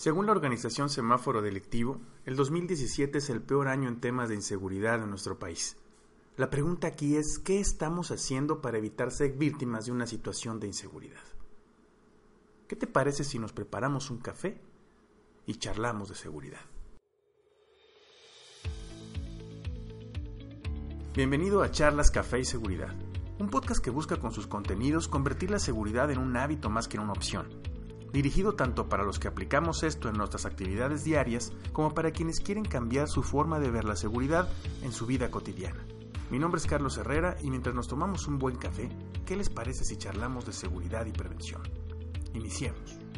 Según la organización Semáforo Delictivo, el 2017 es el peor año en temas de inseguridad en nuestro país. La pregunta aquí es, ¿qué estamos haciendo para evitar ser víctimas de una situación de inseguridad? ¿Qué te parece si nos preparamos un café y charlamos de seguridad? Bienvenido a Charlas Café y Seguridad, un podcast que busca con sus contenidos convertir la seguridad en un hábito más que en una opción dirigido tanto para los que aplicamos esto en nuestras actividades diarias como para quienes quieren cambiar su forma de ver la seguridad en su vida cotidiana. Mi nombre es Carlos Herrera y mientras nos tomamos un buen café, ¿qué les parece si charlamos de seguridad y prevención? Iniciemos.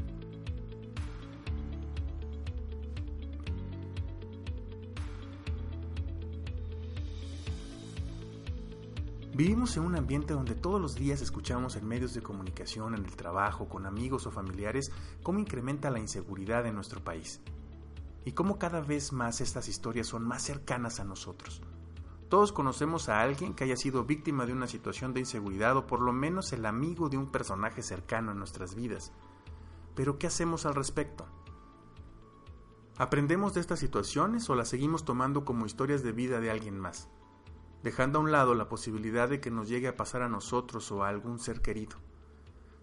Vivimos en un ambiente donde todos los días escuchamos en medios de comunicación, en el trabajo, con amigos o familiares, cómo incrementa la inseguridad en nuestro país. Y cómo cada vez más estas historias son más cercanas a nosotros. Todos conocemos a alguien que haya sido víctima de una situación de inseguridad o por lo menos el amigo de un personaje cercano en nuestras vidas. Pero ¿qué hacemos al respecto? ¿Aprendemos de estas situaciones o las seguimos tomando como historias de vida de alguien más? Dejando a un lado la posibilidad de que nos llegue a pasar a nosotros o a algún ser querido,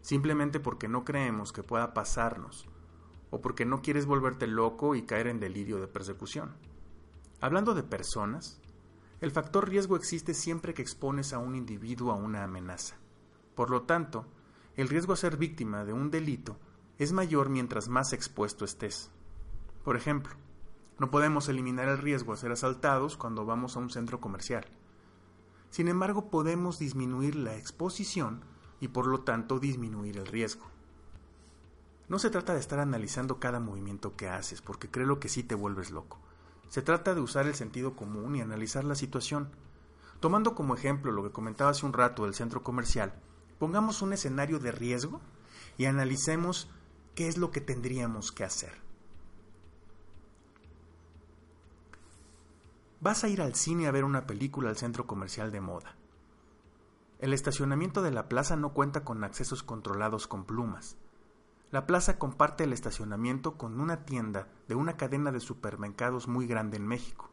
simplemente porque no creemos que pueda pasarnos, o porque no quieres volverte loco y caer en delirio de persecución. Hablando de personas, el factor riesgo existe siempre que expones a un individuo a una amenaza. Por lo tanto, el riesgo a ser víctima de un delito es mayor mientras más expuesto estés. Por ejemplo, no podemos eliminar el riesgo a ser asaltados cuando vamos a un centro comercial. Sin embargo, podemos disminuir la exposición y por lo tanto disminuir el riesgo. No se trata de estar analizando cada movimiento que haces, porque creo que sí te vuelves loco. Se trata de usar el sentido común y analizar la situación. Tomando como ejemplo lo que comentaba hace un rato del centro comercial, pongamos un escenario de riesgo y analicemos qué es lo que tendríamos que hacer. Vas a ir al cine a ver una película al centro comercial de moda. El estacionamiento de la plaza no cuenta con accesos controlados con plumas. La plaza comparte el estacionamiento con una tienda de una cadena de supermercados muy grande en México.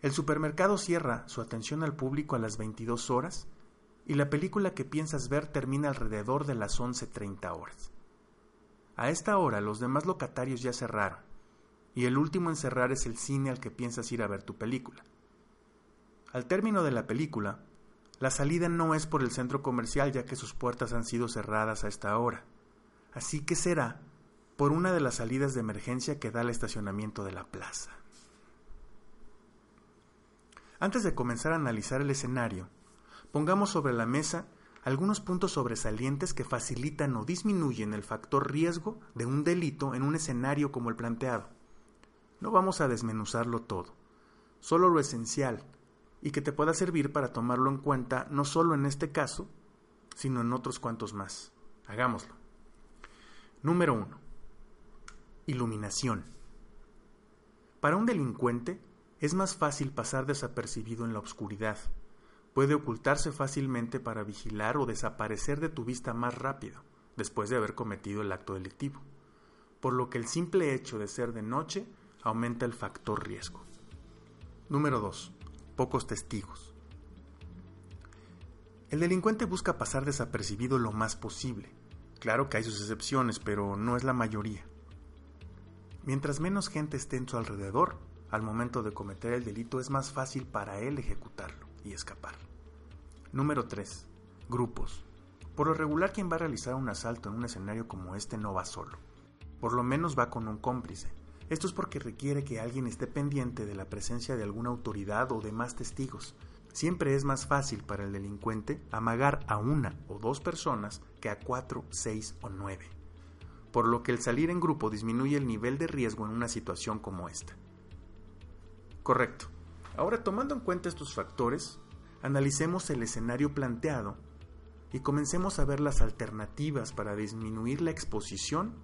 El supermercado cierra su atención al público a las 22 horas y la película que piensas ver termina alrededor de las 11.30 horas. A esta hora los demás locatarios ya cerraron y el último en cerrar es el cine al que piensas ir a ver tu película. Al término de la película, la salida no es por el centro comercial ya que sus puertas han sido cerradas a esta hora, así que será por una de las salidas de emergencia que da el estacionamiento de la plaza. Antes de comenzar a analizar el escenario, pongamos sobre la mesa algunos puntos sobresalientes que facilitan o disminuyen el factor riesgo de un delito en un escenario como el planteado. No vamos a desmenuzarlo todo, solo lo esencial y que te pueda servir para tomarlo en cuenta no solo en este caso, sino en otros cuantos más. Hagámoslo. Número 1. Iluminación. Para un delincuente es más fácil pasar desapercibido en la oscuridad. Puede ocultarse fácilmente para vigilar o desaparecer de tu vista más rápido, después de haber cometido el acto delictivo. Por lo que el simple hecho de ser de noche aumenta el factor riesgo. Número 2. Pocos testigos. El delincuente busca pasar desapercibido lo más posible. Claro que hay sus excepciones, pero no es la mayoría. Mientras menos gente esté en su alrededor, al momento de cometer el delito es más fácil para él ejecutarlo y escapar. Número 3. Grupos. Por lo regular quien va a realizar un asalto en un escenario como este no va solo. Por lo menos va con un cómplice, esto es porque requiere que alguien esté pendiente de la presencia de alguna autoridad o de más testigos. Siempre es más fácil para el delincuente amagar a una o dos personas que a cuatro, seis o nueve. Por lo que el salir en grupo disminuye el nivel de riesgo en una situación como esta. Correcto. Ahora tomando en cuenta estos factores, analicemos el escenario planteado y comencemos a ver las alternativas para disminuir la exposición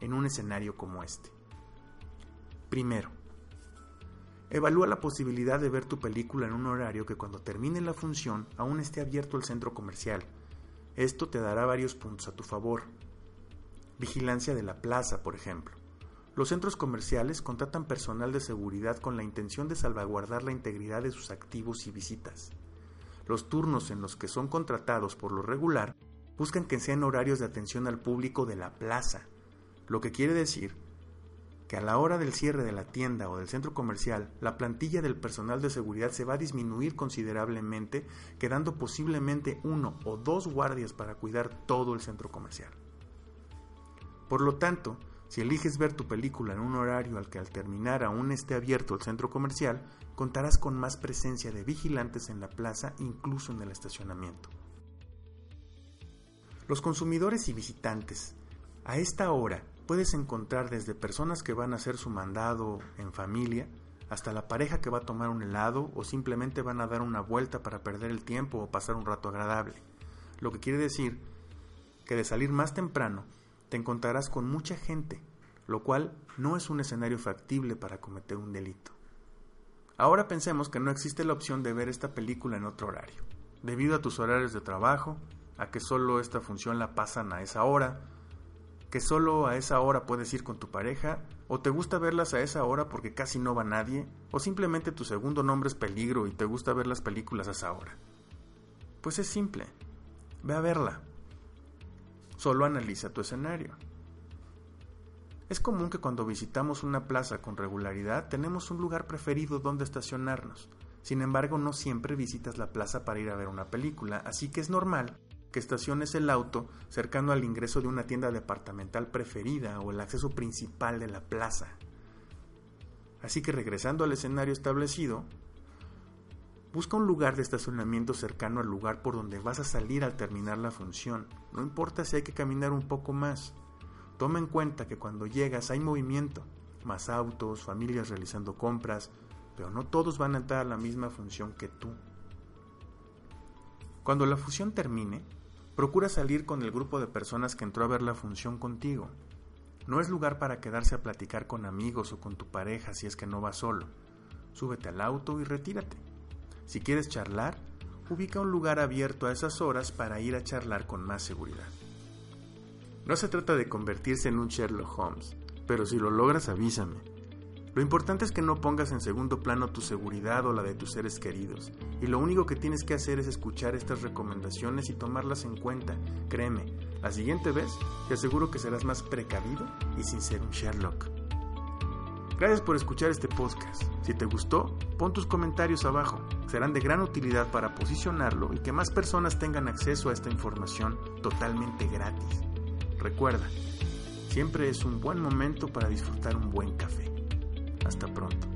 en un escenario como este. Primero, evalúa la posibilidad de ver tu película en un horario que cuando termine la función aún esté abierto el centro comercial. Esto te dará varios puntos a tu favor. Vigilancia de la plaza, por ejemplo. Los centros comerciales contratan personal de seguridad con la intención de salvaguardar la integridad de sus activos y visitas. Los turnos en los que son contratados por lo regular buscan que sean horarios de atención al público de la plaza, lo que quiere decir que a la hora del cierre de la tienda o del centro comercial, la plantilla del personal de seguridad se va a disminuir considerablemente, quedando posiblemente uno o dos guardias para cuidar todo el centro comercial. Por lo tanto, si eliges ver tu película en un horario al que al terminar aún esté abierto el centro comercial, contarás con más presencia de vigilantes en la plaza, incluso en el estacionamiento. Los consumidores y visitantes. A esta hora puedes encontrar desde personas que van a hacer su mandado en familia, hasta la pareja que va a tomar un helado o simplemente van a dar una vuelta para perder el tiempo o pasar un rato agradable. Lo que quiere decir que de salir más temprano te encontrarás con mucha gente, lo cual no es un escenario factible para cometer un delito. Ahora pensemos que no existe la opción de ver esta película en otro horario, debido a tus horarios de trabajo, a que solo esta función la pasan a esa hora, que solo a esa hora puedes ir con tu pareja, o te gusta verlas a esa hora porque casi no va nadie, o simplemente tu segundo nombre es peligro y te gusta ver las películas a esa hora. Pues es simple, ve a verla, Solo analiza tu escenario. Es común que cuando visitamos una plaza con regularidad tenemos un lugar preferido donde estacionarnos. Sin embargo, no siempre visitas la plaza para ir a ver una película, así que es normal que estaciones el auto cercano al ingreso de una tienda departamental preferida o el acceso principal de la plaza. Así que regresando al escenario establecido, Busca un lugar de estacionamiento cercano al lugar por donde vas a salir al terminar la función. No importa si hay que caminar un poco más. Toma en cuenta que cuando llegas hay movimiento, más autos, familias realizando compras, pero no todos van a entrar a la misma función que tú. Cuando la función termine, procura salir con el grupo de personas que entró a ver la función contigo. No es lugar para quedarse a platicar con amigos o con tu pareja si es que no vas solo. Súbete al auto y retírate. Si quieres charlar, ubica un lugar abierto a esas horas para ir a charlar con más seguridad. No se trata de convertirse en un Sherlock Holmes, pero si lo logras avísame. Lo importante es que no pongas en segundo plano tu seguridad o la de tus seres queridos, y lo único que tienes que hacer es escuchar estas recomendaciones y tomarlas en cuenta. Créeme, la siguiente vez te aseguro que serás más precavido y sin ser un Sherlock. Gracias por escuchar este podcast. Si te gustó, pon tus comentarios abajo. Serán de gran utilidad para posicionarlo y que más personas tengan acceso a esta información totalmente gratis. Recuerda, siempre es un buen momento para disfrutar un buen café. Hasta pronto.